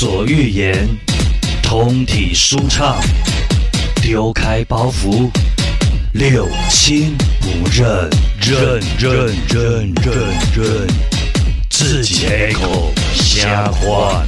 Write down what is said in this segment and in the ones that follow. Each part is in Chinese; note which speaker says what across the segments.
Speaker 1: 所欲言，通体舒畅，丢开包袱，六亲不认，认认认认认，自己开口瞎话。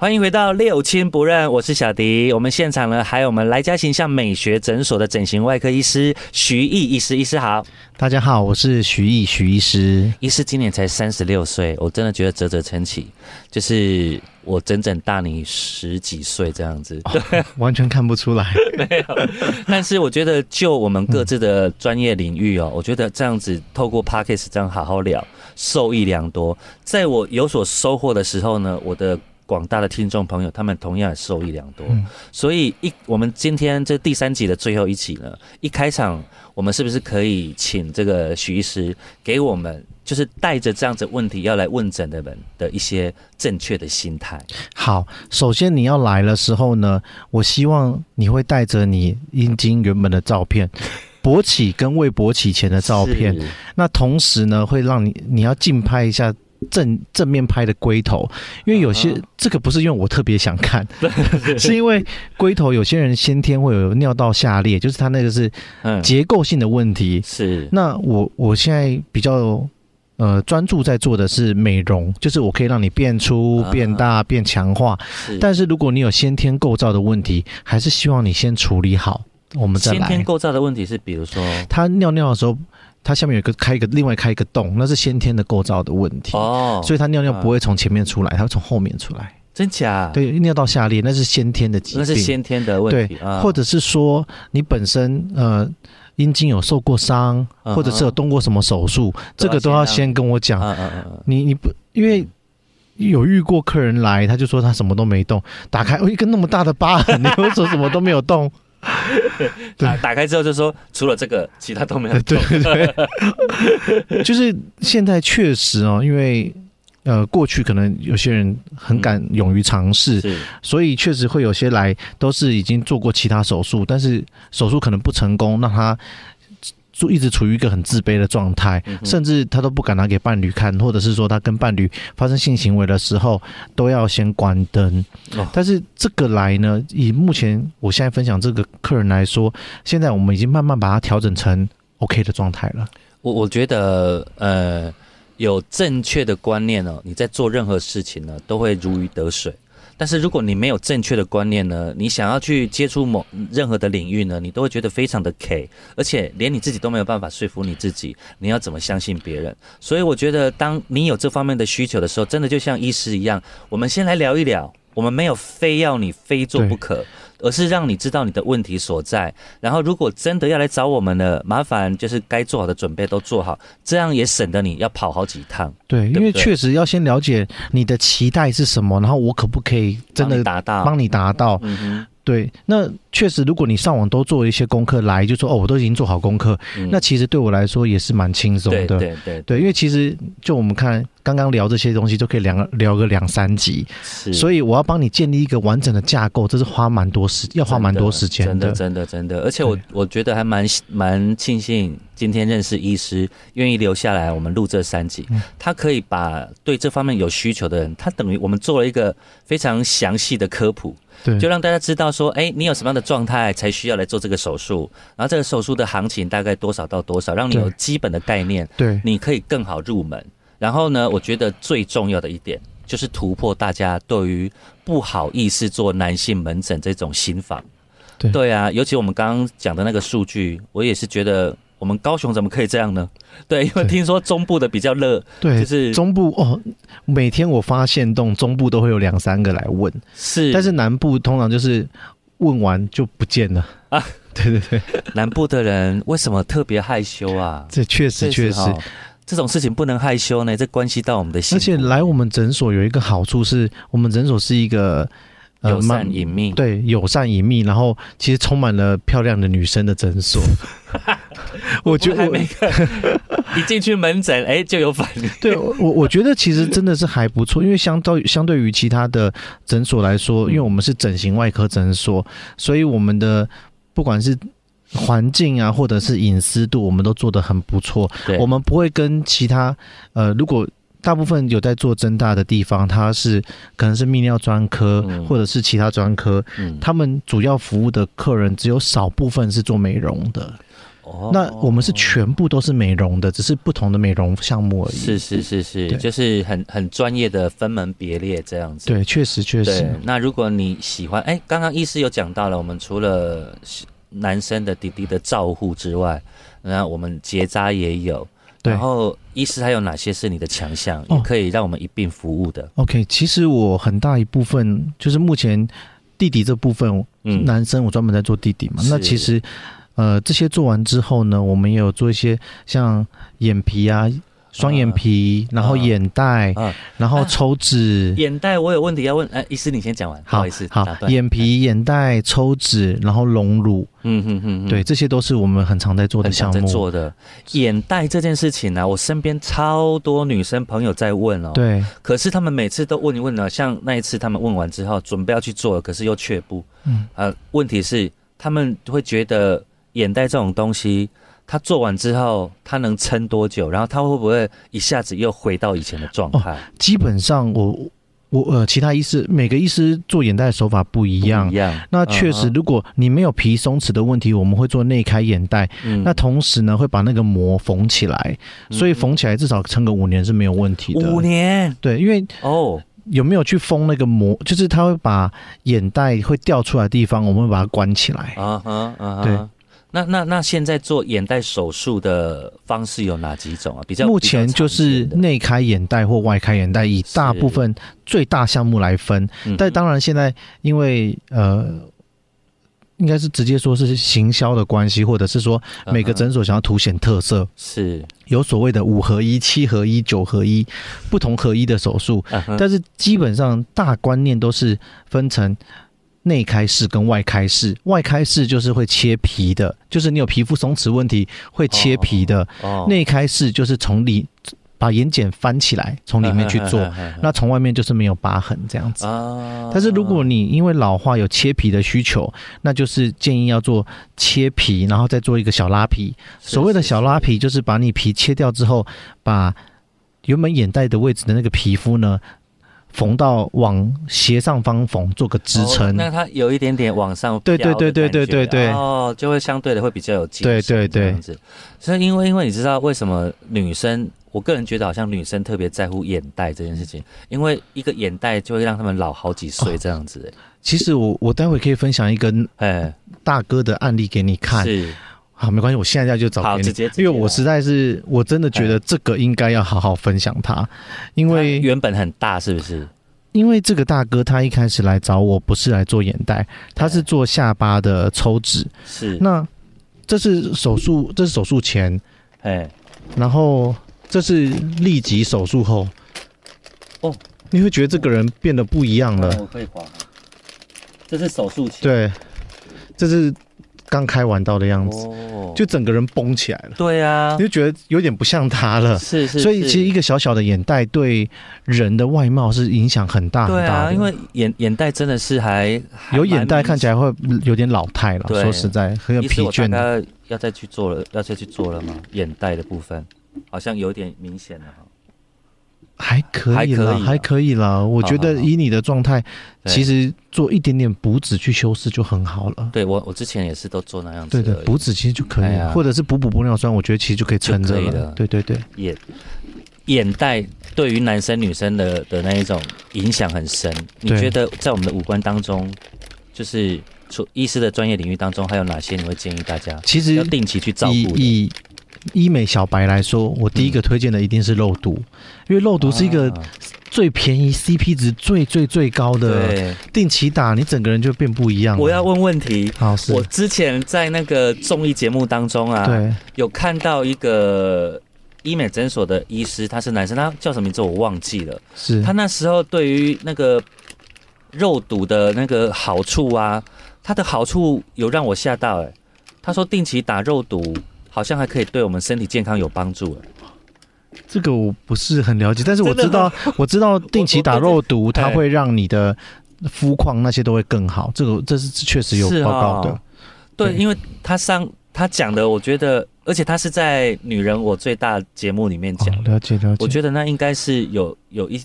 Speaker 1: 欢迎回到六亲不认，我是小迪。我们现场呢，还有我们来家形象美学诊所的整形外科医师徐毅医师，医师好。
Speaker 2: 大家好，我是徐毅徐医师。
Speaker 1: 医师今年才三十六岁，我真的觉得啧啧称奇，就是我整整大你十几岁这样子，
Speaker 2: 对，完全看不出来。
Speaker 1: 没有，但是我觉得就我们各自的专业领域哦，我觉得这样子透过 p a r k a s 这样好好聊，受益良多。在我有所收获的时候呢，我的。广大的听众朋友，他们同样受益良多。所以一我们今天这第三集的最后一集呢，一开场我们是不是可以请这个徐医师给我们，就是带着这样子问题要来问诊的人的一些正确的心态？
Speaker 2: 好，首先你要来的时候呢，我希望你会带着你阴茎原本的照片，勃起跟未勃起前的照片，那同时呢，会让你你要竞拍一下。正正面拍的龟头，因为有些这个不是因为我特别想看，是因为龟头有些人先天会有尿道下裂，就是他那个是结构性的问题。
Speaker 1: 是。
Speaker 2: 那我我现在比较呃专注在做的是美容，就是我可以让你变粗、变大、变强化。但是如果你有先天构造的问题，还是希望你先处理好，我们再来。
Speaker 1: 先天构造的问题是，比如说
Speaker 2: 他尿尿的时候。他下面有一个开一个，另外开一个洞，那是先天的构造的问题哦，所以他尿尿不会从前面出来，他会从后面出来。
Speaker 1: 真假？
Speaker 2: 对，尿道下裂那是先天的疾病，
Speaker 1: 那是先天的问题。
Speaker 2: 对，或者是说你本身呃阴茎有受过伤，或者是有动过什么手术，这个都要先跟我讲。你你不因为有遇过客人来，他就说他什么都没动，打开哦一个那么大的疤痕，你为什么什么都没有动？
Speaker 1: 打打开之后就说，除了这个，其他都没有。
Speaker 2: 对对，就是现在确实哦，因为呃，过去可能有些人很敢勇于尝试，所以确实会有些来都是已经做过其他手术，但是手术可能不成功，让他。就一直处于一个很自卑的状态，甚至他都不敢拿给伴侣看，或者是说他跟伴侣发生性行为的时候都要先关灯。但是这个来呢，以目前我现在分享这个客人来说，现在我们已经慢慢把它调整成 OK 的状态了。
Speaker 1: 我我觉得，呃，有正确的观念哦，你在做任何事情呢，都会如鱼得水。但是如果你没有正确的观念呢，你想要去接触某任何的领域呢，你都会觉得非常的 K，而且连你自己都没有办法说服你自己，你要怎么相信别人？所以我觉得，当你有这方面的需求的时候，真的就像医师一样，我们先来聊一聊，我们没有非要你非做不可。而是让你知道你的问题所在，然后如果真的要来找我们了，麻烦就是该做好的准备都做好，这样也省得你要跑好几趟。
Speaker 2: 对，因为确实要先了解你的期待是什么，然后我可不可以真的
Speaker 1: 达到，
Speaker 2: 帮你达到。对，那确实，如果你上网都做一些功课来，就说哦，我都已经做好功课，那其实对我来说也是蛮轻松的。
Speaker 1: 对对对，
Speaker 2: 对，因为其实就我们看刚刚聊这些东西，都可以两聊个两三集，所以我要帮你建立一个完整的架构，这是花蛮多时，要花蛮多时间
Speaker 1: 的。真的，真的，真的，而且我我觉得还蛮蛮庆幸今天认识医师，愿意留下来我们录这三集，他可以把对这方面有需求的人，他等于我们做了一个非常详细的科普。
Speaker 2: 对，
Speaker 1: 就让大家知道说，哎，你有什么样的状态才需要来做这个手术，然后这个手术的行情大概多少到多少，让你有基本的概念，
Speaker 2: 对，
Speaker 1: 你可以更好入门。然后呢，我觉得最重要的一点就是突破大家对于不好意思做男性门诊这种心防。
Speaker 2: 对，
Speaker 1: 对啊，尤其我们刚刚讲的那个数据，我也是觉得。我们高雄怎么可以这样呢？对，因为听说中部的比较热，
Speaker 2: 对，
Speaker 1: 就是
Speaker 2: 中部哦。每天我发现动中部都会有两三个来问，
Speaker 1: 是，
Speaker 2: 但是南部通常就是问完就不见了啊。对对对，
Speaker 1: 南部的人为什么特别害羞啊？
Speaker 2: 这确实确实，
Speaker 1: 这种事情不能害羞呢，这关系到我们的心。
Speaker 2: 而且来我们诊所有一个好处是，我们诊所是一个。
Speaker 1: 友善隐秘，
Speaker 2: 对，友善隐秘，然后其实充满了漂亮的女生的诊所。
Speaker 1: 我觉得每个 一进去门诊，哎，就有反应。
Speaker 2: 对我，我觉得其实真的是还不错，因为相对相对于其他的诊所来说，因为我们是整形外科诊所，所以我们的不管是环境啊，或者是隐私度，我们都做的很不错。我们不会跟其他呃，如果大部分有在做增大的地方，它是可能是泌尿专科或者是其他专科，他们主要服务的客人只有少部分是做美容的。哦，那我们是全部都是美容的，只是不同的美容项目而已。
Speaker 1: 是是是是，就是很很专业的分门别类这样子。
Speaker 2: 对，确实确实。
Speaker 1: 那如果你喜欢，哎，刚刚医师有讲到了，我们除了男生的弟弟的照护之外，那我们结扎也有。然后，医师还有哪些是你的强项，也可以让我们一并服务的
Speaker 2: ？OK，其实我很大一部分就是目前弟弟这部分，嗯，男生我专门在做弟弟嘛。那其实，呃，这些做完之后呢，我们也有做一些像眼皮啊。双眼皮，然后眼袋，然后抽脂。
Speaker 1: 眼袋我有问题要问，哎，医师你先讲完，不好意思。
Speaker 2: 好，眼皮、眼袋、抽脂，然后隆乳。嗯哼哼，对，这些都是我们很常在做的项目。
Speaker 1: 做的眼袋这件事情呢，我身边超多女生朋友在问哦。
Speaker 2: 对。
Speaker 1: 可是他们每次都问一问呢，像那一次他们问完之后，准备要去做了，可是又却步。嗯。呃，问题是他们会觉得眼袋这种东西。他做完之后，他能撑多久？然后他会不会一下子又回到以前的状态？
Speaker 2: 基本上，我我呃，其他医师每个医师做眼袋的手法不一样。
Speaker 1: 一样。
Speaker 2: 那确实，如果你没有皮松弛的问题，我们会做内开眼袋。嗯。那同时呢，会把那个膜缝起来，所以缝起来至少撑个五年是没有问题的。
Speaker 1: 五年。
Speaker 2: 对，因为哦，有没有去封那个膜？就是他会把眼袋会掉出来的地方，我们会把它关起来。啊哈啊。对。
Speaker 1: 那那那现在做眼袋手术的方式有哪几种啊？比较
Speaker 2: 目前就是内开眼袋或外开眼袋，以大部分最大项目来分。但当然现在因为呃，应该是直接说是行销的关系，或者是说每个诊所想要凸显特色，
Speaker 1: 是
Speaker 2: 有所谓的五合一、七合一、九合一不同合一的手术。但是基本上大观念都是分成。内开式跟外开式，外开式就是会切皮的，就是你有皮肤松弛问题会切皮的。内开式就是从里把眼睑翻起来，从里面去做，那从外面就是没有疤痕这样子。但是如果你因为老化有切皮的需求，那就是建议要做切皮，然后再做一个小拉皮。所谓的小拉皮，就是把你皮切掉之后，把原本眼袋的位置的那个皮肤呢。缝到往斜上方缝，做个支撑。
Speaker 1: 那它有一点点往上，
Speaker 2: 对对对对对对对，
Speaker 1: 哦，就会相对的会比较有劲。
Speaker 2: 对对对，这
Speaker 1: 样子。所以因为因为你知道为什么女生，我个人觉得好像女生特别在乎眼袋这件事情，因为一个眼袋就会让他们老好几岁这样子。
Speaker 2: 其实我我待会可以分享一个哎大哥的案例给你看。
Speaker 1: 是。
Speaker 2: 好，没关系，我现在就找给你，因为我实在是，我真的觉得这个应该要好好分享它，因为
Speaker 1: 原本很大，是不是？
Speaker 2: 因为这个大哥他一开始来找我不是来做眼袋，他是做下巴的抽脂。
Speaker 1: 是，
Speaker 2: 那这是手术，这是手术前，哎，然后这是立即手术后，哦，你会觉得这个人变得不一样了。
Speaker 1: 我可以滑，这是手术前，
Speaker 2: 对，这是。刚开完刀的样子，就整个人绷起来了。
Speaker 1: 对啊，
Speaker 2: 你就觉得有点不像他了。
Speaker 1: 是是，
Speaker 2: 所以其实一个小小的眼袋对人的外貌是影响很大很大
Speaker 1: 的。因为眼眼袋真的是还
Speaker 2: 有眼袋看起来会有点老态了。说实在，很有疲倦。
Speaker 1: 要要再去做了，要再去做了吗？眼袋的部分好像有点明显了哈。
Speaker 2: 还可以啦，还可以啦。我觉得以你的状态，其实做一点点补脂去修饰就很好了。
Speaker 1: 对我，我之前也是都做那样子。
Speaker 2: 对的，补脂其实就可以，或者是补补玻尿酸，我觉得其实就可以撑着了。对对对，
Speaker 1: 眼眼袋对于男生女生的的那一种影响很深。你觉得在我们的五官当中，就是除医师的专业领域当中，还有哪些你会建议大家？
Speaker 2: 其实
Speaker 1: 要定期去照顾。
Speaker 2: 以医美小白来说，我第一个推荐的一定是肉毒，因为肉毒是一个最便宜、CP 值最最最高的。定期打，你整个人就变不一样。
Speaker 1: 我要问问题，
Speaker 2: 好，
Speaker 1: 我之前在那个综艺节目当中啊，
Speaker 2: 对，
Speaker 1: 有看到一个医美诊所的医师，他是男生，他叫什么名字我忘记了。
Speaker 2: 是
Speaker 1: 他那时候对于那个肉毒的那个好处啊，他的好处有让我吓到哎，他说定期打肉毒。好像还可以对我们身体健康有帮助
Speaker 2: 这个我不是很了解，但是我知道，我知道定期打肉毒，它会让你的肤况那些都会更好。这个这是确实有报告的。
Speaker 1: 对，因为他上。他讲的，我觉得，而且他是在《女人我最大》节目里面讲，
Speaker 2: 了解了解。
Speaker 1: 我觉得那应该是有有一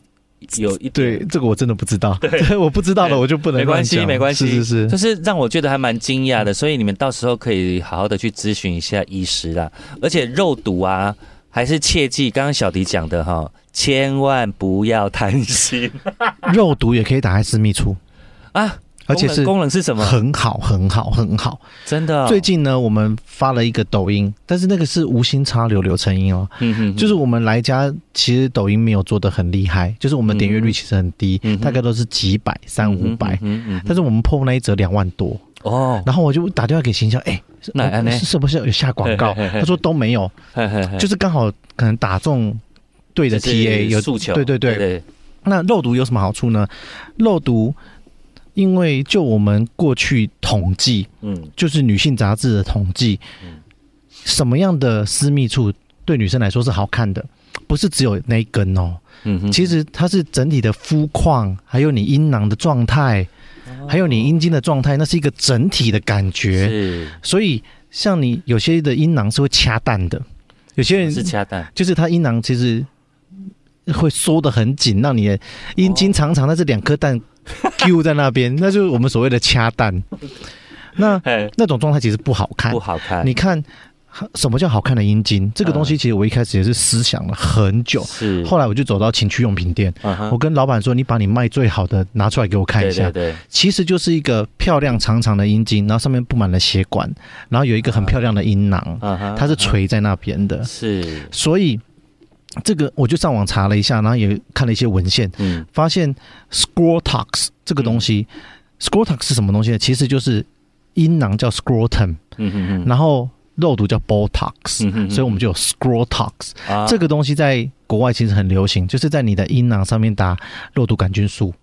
Speaker 1: 有一
Speaker 2: 对这个我真的不知道，对，我不知道了，我就不能
Speaker 1: 没关系，没关系，
Speaker 2: 是是是，
Speaker 1: 就是让我觉得还蛮惊讶的，所以你们到时候可以好好的去咨询一下医师啦。而且肉毒啊，还是切记刚刚小迪讲的哈，千万不要贪心，
Speaker 2: 肉毒也可以打开私密处啊。而且是
Speaker 1: 功能是什么？
Speaker 2: 很好，很好，很好，
Speaker 1: 真的。
Speaker 2: 最近呢，我们发了一个抖音，但是那个是无心插柳柳成荫哦。嗯哼，就是我们来家，其实抖音没有做的很厉害，就是我们点阅率其实很低，大概都是几百、三五百。嗯嗯。但是我们破那一折两万多哦。然后我就打电话给形象，哎，是是不是有下广告？他说都没有，就是刚好可能打中对的 TA 有
Speaker 1: 诉求。
Speaker 2: 对对对。那肉毒有什么好处呢？肉毒。因为就我们过去统计，嗯，就是女性杂志的统计，嗯，什么样的私密处对女生来说是好看的？不是只有那一根哦，嗯哼，其实它是整体的肤况，还有你阴囊的状态，还有你阴茎的状态，那是一个整体的感觉。是，所以像你有些的阴囊是会掐蛋的，有些人
Speaker 1: 是掐蛋，
Speaker 2: 就是它阴囊其实会缩的很紧，让你的阴茎长长，但是两颗蛋。Q 在那边，那就是我们所谓的掐蛋。那那种状态其实不好看，
Speaker 1: 不好看。
Speaker 2: 你看什么叫好看的阴茎？这个东西其实我一开始也是思想了很久。是，后来我就走到情趣用品店，我跟老板说：“你把你卖最好的拿出来给我看一下。”对，其实就是一个漂亮长长的阴茎，然后上面布满了血管，然后有一个很漂亮的阴囊，它是垂在那边的。是，所以。这个我就上网查了一下，然后也看了一些文献，嗯，发现 scrotox 这个东西，scrotox 是什么东西呢？其实就是阴囊叫 scrotum，嗯嗯嗯，然后肉毒叫 botox，嗯所以我们就有 scrotox，这个东西在国外其实很流行，就是在你的阴囊上面打肉毒杆菌素。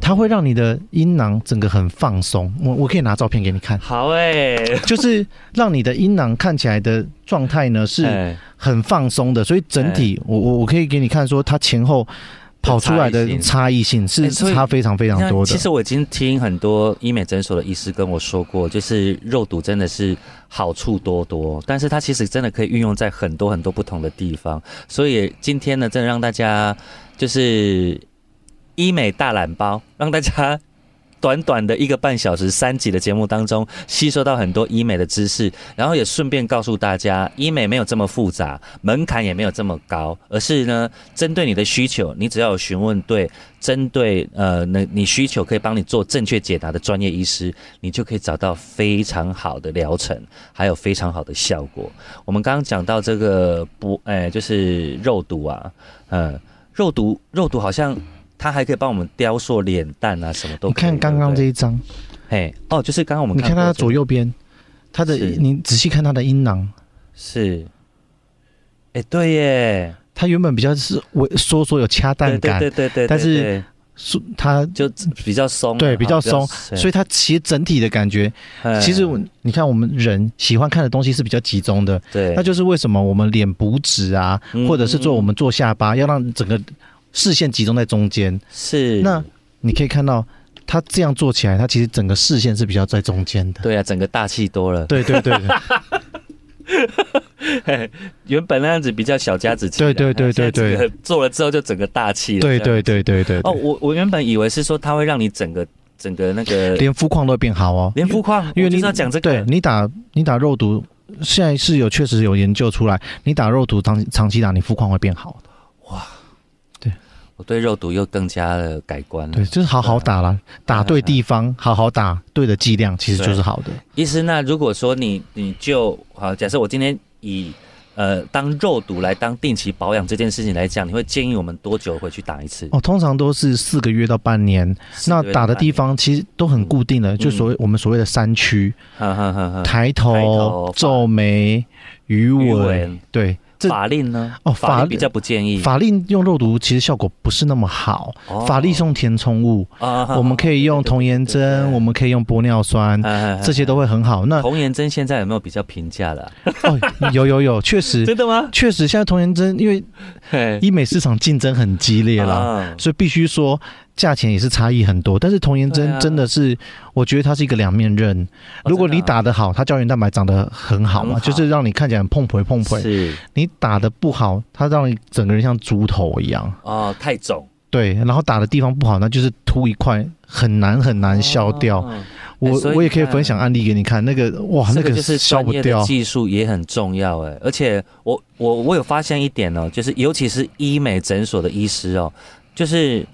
Speaker 2: 它会让你的阴囊整个很放松，我我可以拿照片给你看。
Speaker 1: 好哎，
Speaker 2: 就是让你的阴囊看起来的状态呢是很放松的，所以整体我我我可以给你看说它前后跑出来的差异性是差非常非常多的。
Speaker 1: 其实我已经听很多医美诊所的医师跟我说过，就是肉毒真的是好处多多，但是它其实真的可以运用在很多很多不同的地方。所以今天呢，真的让大家就是。医美大懒包，让大家短短的一个半小时三集的节目当中，吸收到很多医美的知识，然后也顺便告诉大家，医美没有这么复杂，门槛也没有这么高，而是呢，针对你的需求，你只要有询问对，针对呃，那你需求可以帮你做正确解答的专业医师，你就可以找到非常好的疗程，还有非常好的效果。我们刚刚讲到这个不，哎，就是肉毒啊，嗯，肉毒，肉毒好像。它还可以帮我们雕塑脸蛋啊，什么都。
Speaker 2: 你看刚刚这一张，
Speaker 1: 嘿，哦，就是刚刚我们
Speaker 2: 你看它左右边，它的你仔细看它的阴囊，
Speaker 1: 是，哎，对耶，
Speaker 2: 它原本比较是萎缩缩有掐蛋感，
Speaker 1: 对对对对，
Speaker 2: 但是它
Speaker 1: 就比较松，
Speaker 2: 对，比较松，所以它其实整体的感觉，其实你看我们人喜欢看的东西是比较集中的，
Speaker 1: 对，
Speaker 2: 那就是为什么我们脸补脂啊，或者是做我们做下巴，要让整个。视线集中在中间，
Speaker 1: 是
Speaker 2: 那你可以看到，它这样做起来，它其实整个视线是比较在中间的。
Speaker 1: 对啊，整个大气多了。
Speaker 2: 对对对。
Speaker 1: 原本那样子比较小家子气。
Speaker 2: 对对对对对。
Speaker 1: 做了之后就整个大气了。
Speaker 2: 对对对对对。
Speaker 1: 哦，我我原本以为是说它会让你整个整个那个
Speaker 2: 连肤况都变好哦，
Speaker 1: 连肤况，
Speaker 2: 因为你
Speaker 1: 要讲这个，
Speaker 2: 对你打你打肉毒，现在是有确实有研究出来，你打肉毒长长期打，你肤况会变好的。哇。
Speaker 1: 我对肉毒又更加的改观了。
Speaker 2: 对，就是好好打了，打对地方，好好打对的剂量，其实就是好的。
Speaker 1: 医师，那如果说你你就好，假设我今天以呃当肉毒来当定期保养这件事情来讲，你会建议我们多久回去打一次？
Speaker 2: 哦，通常都是四个月到半年。那打的地方其实都很固定的，就所谓我们所谓的三区：抬头、皱眉、鱼尾，对。
Speaker 1: 法令呢？哦，法令比较不建议。
Speaker 2: 法令用肉毒其实效果不是那么好。法令用填充物，我们可以用童颜针，我们可以用玻尿酸，这些都会很好。那
Speaker 1: 童颜针现在有没有比较平价的？
Speaker 2: 哦，有有有，确实
Speaker 1: 真的吗？
Speaker 2: 确实，现在童颜针因为医美市场竞争很激烈了，所以必须说价钱也是差异很多，但是童颜针真的是，我觉得它是一个两面刃。如果你打得好，它胶原蛋白长得很好嘛，就是让你看起来碰腿碰腿。
Speaker 1: 是，
Speaker 2: 你打的不好，它让你整个人像猪头一样。
Speaker 1: 哦，太肿。
Speaker 2: 对，然后打的地方不好，那就是凸一块，很难很难消掉。我我也可以分享案例给你看，那个哇，那个
Speaker 1: 就是
Speaker 2: 消不掉。
Speaker 1: 技术也很重要哎，而且我我我有发现一点哦，就是尤其是医美诊所的医师哦，就是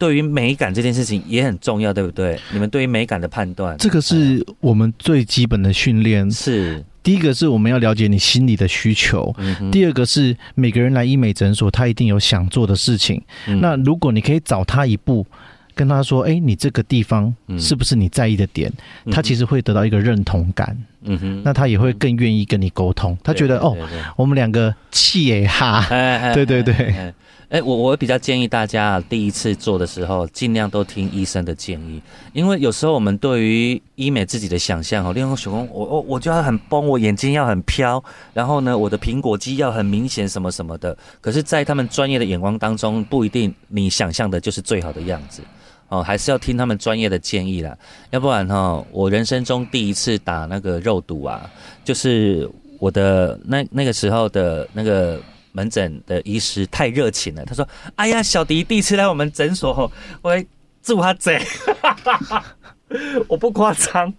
Speaker 1: 对于美感这件事情也很重要，对不对？你们对于美感的判断，
Speaker 2: 这个是我们最基本的训练。
Speaker 1: 是
Speaker 2: 第一个是我们要了解你心里的需求，第二个是每个人来医美诊所，他一定有想做的事情。那如果你可以找他一步。跟他说：“哎，你这个地方是不是你在意的点？他其实会得到一个认同感。嗯哼，那他也会更愿意跟你沟通。他觉得哦，我们两个气耶哈。对对对。
Speaker 1: 哎，我我比较建议大家第一次做的时候，尽量都听医生的建议，因为有时候我们对于医美自己的想象哦，例如小公，我我我就要很崩，我眼睛要很飘，然后呢，我的苹果肌要很明显，什么什么的。可是，在他们专业的眼光当中，不一定你想象的就是最好的样子。哦，还是要听他们专业的建议啦，要不然哈，我人生中第一次打那个肉毒啊，就是我的那那个时候的那个门诊的医师太热情了，他说：“哎呀，小迪第一次来我们诊所，我祝他嘴。我不夸张，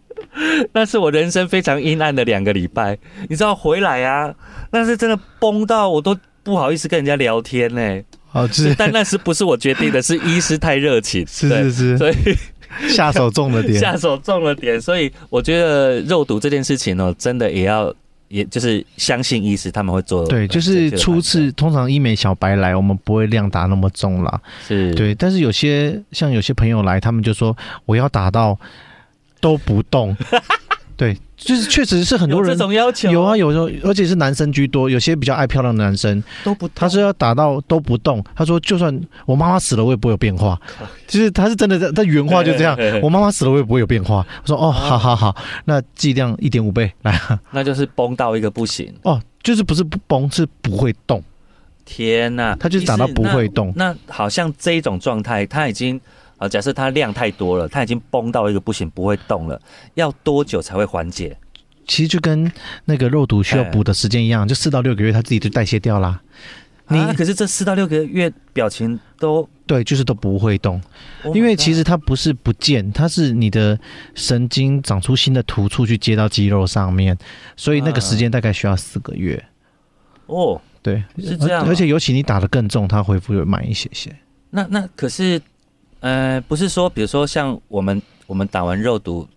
Speaker 1: 那是我人生非常阴暗的两个礼拜，你知道回来啊，那是真的崩到我都不好意思跟人家聊天呢。
Speaker 2: 哦，是，
Speaker 1: 但那是不是我决定的？是医师太热情，
Speaker 2: 是是是，
Speaker 1: 所以
Speaker 2: 下手重了点，
Speaker 1: 下手重了点。所以我觉得肉毒这件事情哦，真的也要，也就是相信医师他们会做。
Speaker 2: 对，就是初次通常医美小白来，我们不会量打那么重啦。
Speaker 1: 是
Speaker 2: 对，但是有些像有些朋友来，他们就说我要打到都不动。对，就是确实是很多人
Speaker 1: 这种要求，
Speaker 2: 有啊，有时候而且是男生居多，有些比较爱漂亮的男生
Speaker 1: 都不，
Speaker 2: 他是要打到都不动。他说，就算我妈妈死了，我也不会有变化。就是他是真的，他原话就这样，我妈妈死了，我也不会有变化。我说，哦，好好好，那剂量一点五倍来，
Speaker 1: 那就是崩到一个不行
Speaker 2: 哦，就是不是不崩，是不会动。
Speaker 1: 天哪，
Speaker 2: 他就是打到不会动。
Speaker 1: 那好像这一种状态，他已经。啊，假设它量太多了，它已经崩到一个不行，不会动了，要多久才会缓解？
Speaker 2: 其实就跟那个肉毒需要补的时间一样，就四到六个月，它自己就代谢掉啦。
Speaker 1: 你可是这四到六个月表情都
Speaker 2: 对，就是都不会动，因为其实它不是不见，它是你的神经长出新的突触去接到肌肉上面，所以那个时间大概需要四个月。
Speaker 1: 哦，
Speaker 2: 对，
Speaker 1: 是这样，
Speaker 2: 而且尤其你打的更重，它恢复会慢一些些。
Speaker 1: 那那可是。呃，不是说，比如说像我们我们打完肉毒，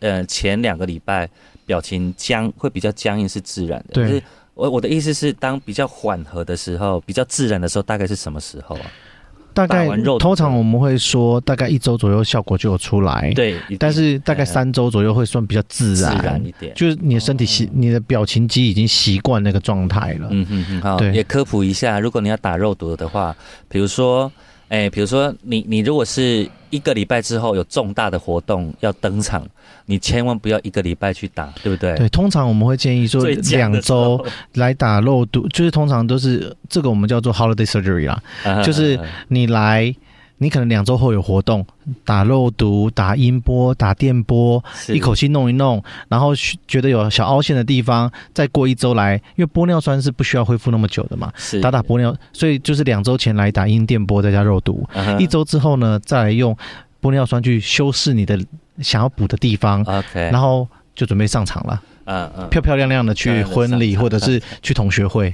Speaker 1: 呃，前两个礼拜表情僵会比较僵硬是自然的。
Speaker 2: 对。
Speaker 1: 我我的意思是，当比较缓和的时候，比较自然的时候，大概是什么时候啊？
Speaker 2: 大概通常我们会说，大概一周左右效果就有出来。
Speaker 1: 对。
Speaker 2: 但是大概三周左右会算比较自然自然
Speaker 1: 一点，
Speaker 2: 就是你的身体习，你的表情肌已经习惯那个状态了。嗯
Speaker 1: 嗯嗯。好。也科普一下，如果你要打肉毒的话，比如说。哎，比如说你你如果是一个礼拜之后有重大的活动要登场，你千万不要一个礼拜去打，对不对？
Speaker 2: 对，通常我们会建议说两周来打肉毒，就是通常都是这个我们叫做 holiday surgery 啦，就是你来。你可能两周后有活动，打肉毒、打音波、打电波，一口气弄一弄，然后觉得有小凹陷的地方，再过一周来，因为玻尿酸是不需要恢复那么久的嘛，打打玻尿，所以就是两周前来打音电波再加肉毒，一周之后呢，再来用玻尿酸去修饰你的想要补的地方
Speaker 1: ，OK，
Speaker 2: 然后就准备上场了，嗯嗯，漂漂亮亮的去婚礼或者是 去同学会。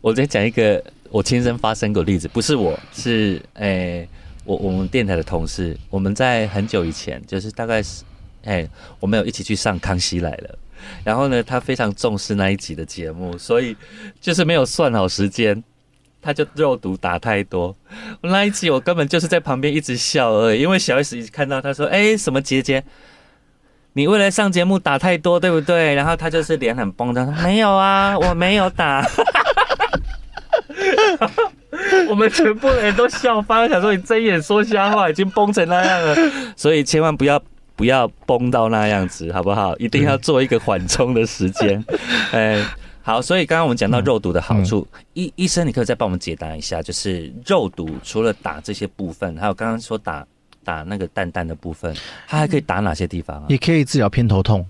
Speaker 1: 我再讲一个我亲身发生过例子，不是我是诶。我我们电台的同事，我们在很久以前，就是大概是，哎，我们有一起去上《康熙来了》，然后呢，他非常重视那一集的节目，所以就是没有算好时间，他就肉毒打太多。那一集我根本就是在旁边一直笑而已，因为小 S 一直看到他说：“哎，什么姐姐，你为了上节目打太多，对不对？”然后他就是脸很崩的，没有啊，我没有打。我们全部人都笑翻，想说你睁眼说瞎话，已经崩成那样了，所以千万不要不要崩到那样子，好不好？一定要做一个缓冲的时间。哎，好，所以刚刚我们讲到肉毒的好处，医医生，你可以再帮我们解答一下，就是肉毒除了打这些部分，还有刚刚说打打那个蛋蛋的部分，它还可以打哪些地方啊？
Speaker 2: 也可以治疗偏头痛。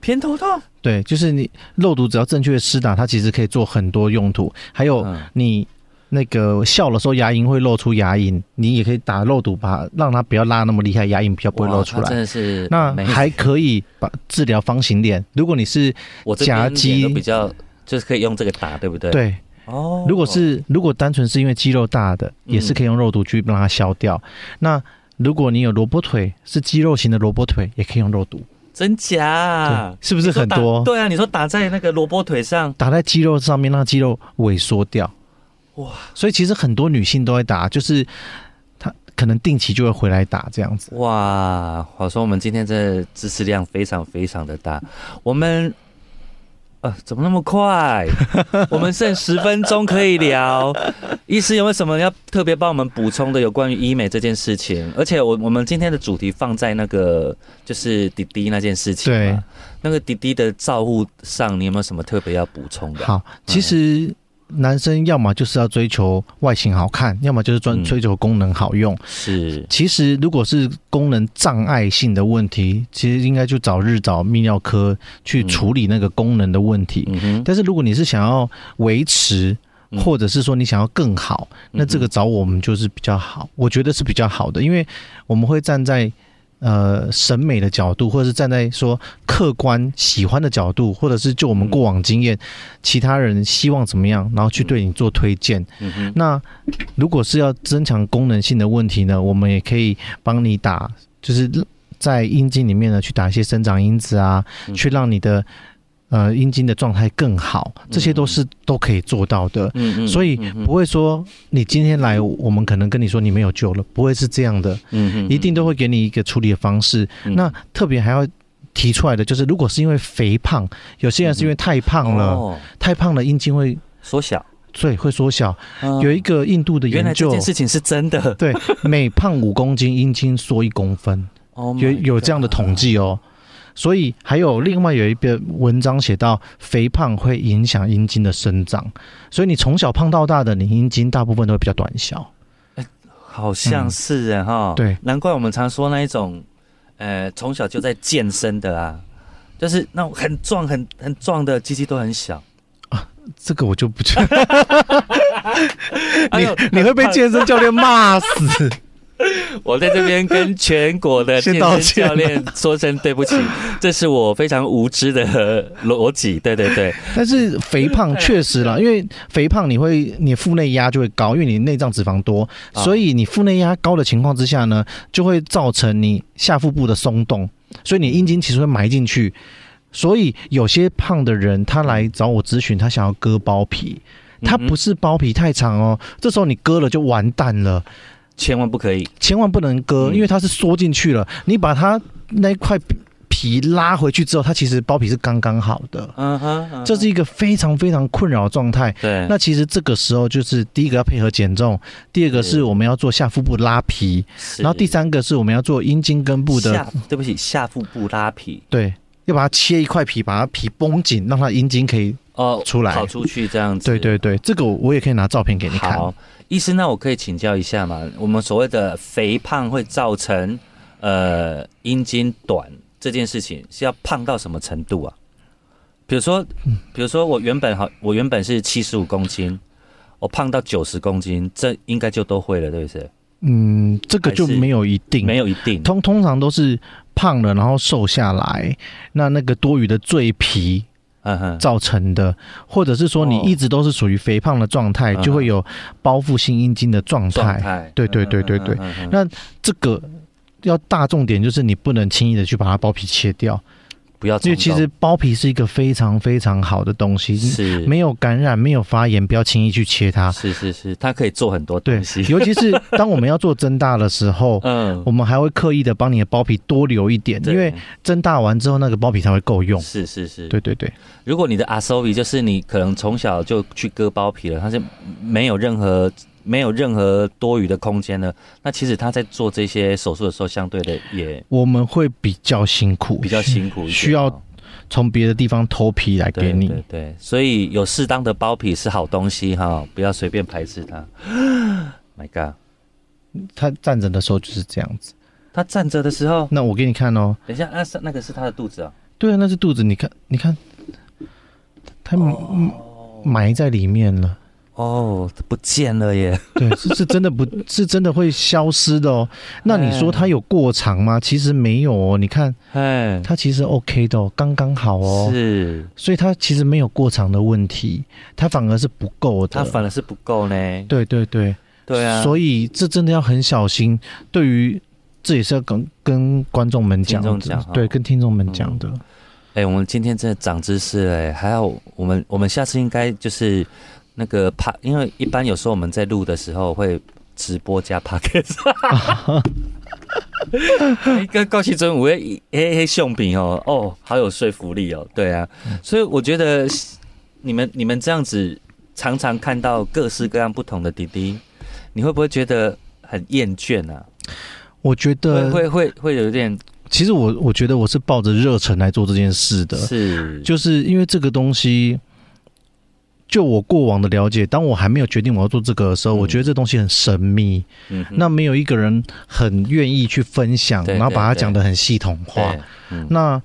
Speaker 1: 偏头痛？
Speaker 2: 对，就是你肉毒只要正确的施打，它其实可以做很多用途。还有你那个笑的时候牙龈会露出牙龈，你也可以打肉毒，吧让它不要拉那么厉害，牙龈比较不会露出来。
Speaker 1: 真的是，
Speaker 2: 那还可以把治疗方形脸。如果你是夹肌
Speaker 1: 比较。就是可以用这个打，对不对？
Speaker 2: 对，哦。如果是如果单纯是因为肌肉大的，也是可以用肉毒去让它消掉。那如果你有萝卜腿，是肌肉型的萝卜腿，也可以用肉毒。
Speaker 1: 真假？
Speaker 2: 是不是很多？
Speaker 1: 对啊，你说打在那个萝卜腿上，
Speaker 2: 打在肌肉上面，让肌肉萎缩掉。哇！所以其实很多女性都会打，就是她可能定期就会回来打这样子。
Speaker 1: 哇！我说我们今天这知识量非常非常的大，我们。呃，怎么那么快？我们剩十分钟可以聊。医师有没有什么要特别帮我们补充的有关于医美这件事情？而且我我们今天的主题放在那个就是滴滴那件事情，
Speaker 2: 对，
Speaker 1: 那个滴滴的照护上，你有没有什么特别要补充的？
Speaker 2: 好，其实。男生要么就是要追求外形好看，要么就是专追求功能好用。
Speaker 1: 是，
Speaker 2: 其实如果是功能障碍性的问题，其实应该就早日找泌尿科去处理那个功能的问题。但是如果你是想要维持，或者是说你想要更好，那这个找我们就是比较好，我觉得是比较好的，因为我们会站在。呃，审美的角度，或者是站在说客观喜欢的角度，或者是就我们过往经验，其他人希望怎么样，然后去对你做推荐。那如果是要增强功能性的问题呢，我们也可以帮你打，就是在阴茎里面呢去打一些生长因子啊，去让你的。呃，阴茎的状态更好，这些都是都可以做到的。嗯嗯，所以不会说你今天来，我们可能跟你说你没有救了，不会是这样的。嗯嗯，一定都会给你一个处理的方式。那特别还要提出来的就是，如果是因为肥胖，有些人是因为太胖了，太胖了阴茎会
Speaker 1: 缩小，
Speaker 2: 对，会缩小。有一个印度的研究，
Speaker 1: 这件事情是真的。
Speaker 2: 对，每胖五公斤，阴茎缩一公分。哦，有有这样的统计哦。所以还有另外有一篇文章写到，肥胖会影响阴茎的生长，所以你从小胖到大的，你阴茎大部分都会比较短小。
Speaker 1: 哎，好像是哎哈，
Speaker 2: 对，
Speaker 1: 难怪我们常说那一种，呃，从小就在健身的啊，就是那种很壮、很很壮的鸡鸡都很小
Speaker 2: 啊，这个我就不得。你你会被健身教练骂死。
Speaker 1: 我在这边跟全国的健身教练说声对不起，这是我非常无知的逻辑。对对对，
Speaker 2: 但是肥胖确实啦，因为肥胖你会你腹内压就会高，因为你内脏脂肪多，所以你腹内压高的情况之下呢，就会造成你下腹部的松动，所以你阴茎其实会埋进去。所以有些胖的人他来找我咨询，他想要割包皮，他不是包皮太长哦，这时候你割了就完蛋了。
Speaker 1: 千万不可以，
Speaker 2: 千万不能割，因为它是缩进去了。你把它那块皮拉回去之后，它其实包皮是刚刚好的。嗯哼，这是一个非常非常困扰的状态。
Speaker 1: 对，
Speaker 2: 那其实这个时候就是第一个要配合减重，第二个是我们要做下腹部拉皮，然后第三个是我们要做阴茎根部的。
Speaker 1: 对不起，下腹部拉皮。
Speaker 2: 对，要把它切一块皮，把它皮绷紧，让它阴茎可以哦出来
Speaker 1: 跑出去这样子。
Speaker 2: 对对对，这个我也可以拿照片给你看。
Speaker 1: 好医生，那我可以请教一下吗？我们所谓的肥胖会造成呃阴茎短这件事情，是要胖到什么程度啊？比如说，比如说我原本好，我原本是七十五公斤，我胖到九十公斤，这应该就都会了，对不对？
Speaker 2: 嗯，这个就没有一定，
Speaker 1: 没有一定，
Speaker 2: 通通常都是胖了然后瘦下来，那那个多余的赘皮。造成的，或者是说你一直都是属于肥胖的状态，就会有包覆性阴茎的状态。对对对对对。那这个要大重点就是你不能轻易的去把它包皮切掉。
Speaker 1: 不要，
Speaker 2: 因为其实包皮是一个非常非常好的东西，
Speaker 1: 是
Speaker 2: 没有感染、没有发炎，不要轻易去切它。
Speaker 1: 是是是，它可以做很多东西，
Speaker 2: 尤其是当我们要做增大的时候，嗯，我们还会刻意的帮你的包皮多留一点，因为增大完之后那个包皮才会够用。
Speaker 1: 是是是，
Speaker 2: 对对对。
Speaker 1: 如果你的阿 s o v 就是你可能从小就去割包皮了，它是没有任何。没有任何多余的空间了，那其实他在做这些手术的时候，相对的也
Speaker 2: 我们会比较辛苦，
Speaker 1: 比较辛苦，
Speaker 2: 需要从别的地方脱皮来给你。
Speaker 1: 对对，所以有适当的包皮是好东西哈，不要随便排斥它。My God，
Speaker 2: 他站着的时候就是这样子。
Speaker 1: 他站着的时候，
Speaker 2: 那我给你看哦。
Speaker 1: 等一下，那是那个是他的肚子啊。
Speaker 2: 对啊，那是肚子。你看，你看，他埋在里面了。
Speaker 1: 哦，不见了耶！
Speaker 2: 对，是是真的，不 是真的会消失的哦。那你说它有过长吗？其实没有哦。你看，哎，它其实 OK 的哦，刚刚好哦。
Speaker 1: 是，
Speaker 2: 所以它其实没有过长的问题，它反而是不够的。
Speaker 1: 它反而是不够呢。
Speaker 2: 对对对，
Speaker 1: 对啊。
Speaker 2: 所以这真的要很小心。对于这也是要跟跟观众们讲的，对，跟听众们讲的。
Speaker 1: 哎，我们今天真的长知识哎，还有我们我们下次应该就是。那个帕，因为一般有时候我们在录的时候会直播加 p o c a s t 一个高启真五黑黑黑相片哦，哦，好有说服力哦，对啊，所以我觉得你们你们这样子常常看到各式各样不同的弟弟，你会不会觉得很厌倦啊？
Speaker 2: 我觉得
Speaker 1: 会会会有点，
Speaker 2: 其实我我觉得我是抱着热忱来做这件事的，
Speaker 1: 是
Speaker 2: 就是因为这个东西。就我过往的了解，当我还没有决定我要做这个的时候，我觉得这东西很神秘。嗯，那没有一个人很愿意去分享，然后把它讲的很系统化。那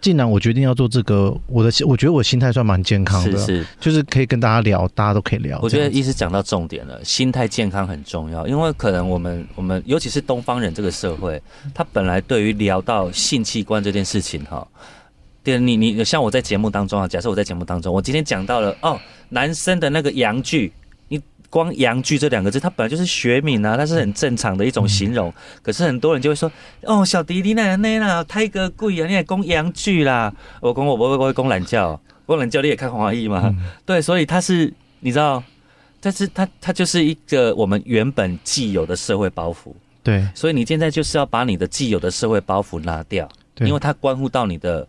Speaker 2: 既然我决定要做这个，我的我觉得我心态算蛮健康的，
Speaker 1: 是
Speaker 2: 就是可以跟大家聊，大家都可以聊。
Speaker 1: 我觉得医师讲到重点了，心态健康很重要，因为可能我们我们尤其是东方人这个社会，他本来对于聊到性器官这件事情哈。你你像我在节目当中啊，假设我在节目当中，我今天讲到了哦，男生的那个阳具，你光阳具这两个字，它本来就是学名啊，它是很正常的一种形容。可是很多人就会说，哦，小迪迪那那啦，太个贵啊，你也供阳具啦。我供我不会不会供懒觉，供懒觉你也看华裔吗？对，所以他是你知道，但是他他就是一个我们原本既有的社会包袱。
Speaker 2: 对，
Speaker 1: 所以你现在就是要把你的既有的社会包袱拿掉，因为它关乎到你的。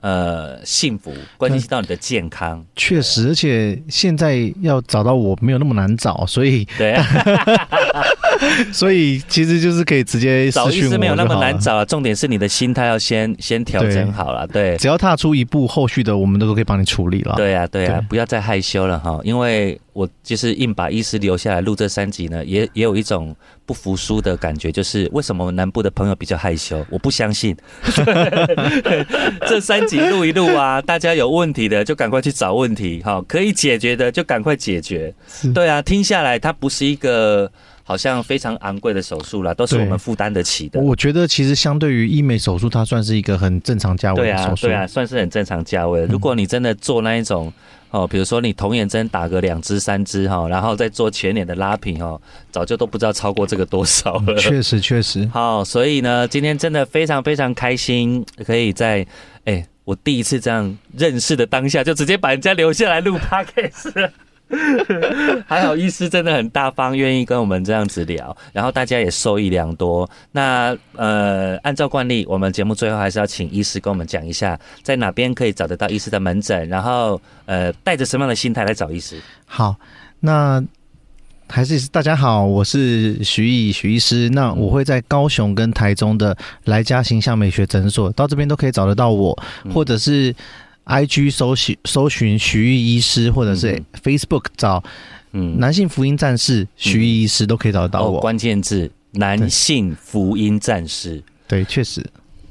Speaker 1: 呃，幸福关系到你的健康，
Speaker 2: 确实，而且现在要找到我没有那么难找，所以
Speaker 1: 对，
Speaker 2: 所以其实就是可以直接
Speaker 1: 找医师没有那么难找啊，重点是你的心态要先先调整好了，对，
Speaker 2: 只要踏出一步，后续的我们都都可以帮你处理了，
Speaker 1: 对啊，对啊，不要再害羞了哈，因为。我就是硬把医师留下来录这三集呢，也也有一种不服输的感觉，就是为什么南部的朋友比较害羞？我不相信，这三集录一录啊，大家有问题的就赶快去找问题，哈，可以解决的就赶快解决。对啊，听下来它不是一个好像非常昂贵的手术啦，都是我们负担得起的。
Speaker 2: 我觉得其实相对于医美手术，它算是一个很正常价位的手术，
Speaker 1: 对啊，算是很正常价位。如果你真的做那一种。哦，比如说你童颜针打个两支三支哈，然后再做全脸的拉平哦，早就都不知道超过这个多少了。
Speaker 2: 确实确实。
Speaker 1: 好，所以呢，今天真的非常非常开心，可以在哎，我第一次这样认识的当下，就直接把人家留下来录 podcast。还好医师真的很大方，愿意跟我们这样子聊，然后大家也受益良多。那呃，按照惯例，我们节目最后还是要请医师跟我们讲一下，在哪边可以找得到医师的门诊，然后呃，带着什么样的心态来找医师。
Speaker 2: 好，那还是大家好，我是徐毅徐医师。那我会在高雄跟台中的来家形象美学诊所，到这边都可以找得到我，或者是。I G 搜寻搜寻徐玉医师，或者是 Facebook 找嗯。男性福音战士徐玉医师都可以找得到我。
Speaker 1: 关键字男性福音战士，
Speaker 2: 对，确实，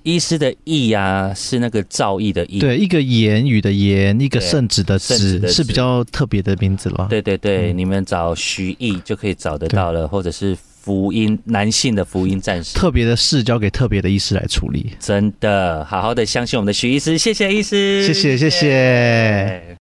Speaker 1: 医师的义呀是那个造诣的义，
Speaker 2: 对，一个言语的言，一个圣旨的旨，是比较特别的名字了。
Speaker 1: 对对对，你们找徐毅就可以找得到了，或者是。福音男性的福音战士，
Speaker 2: 特别的事交给特别的医师来处理。
Speaker 1: 真的，好好的相信我们的徐医师，谢谢医师，
Speaker 2: 谢谢谢谢。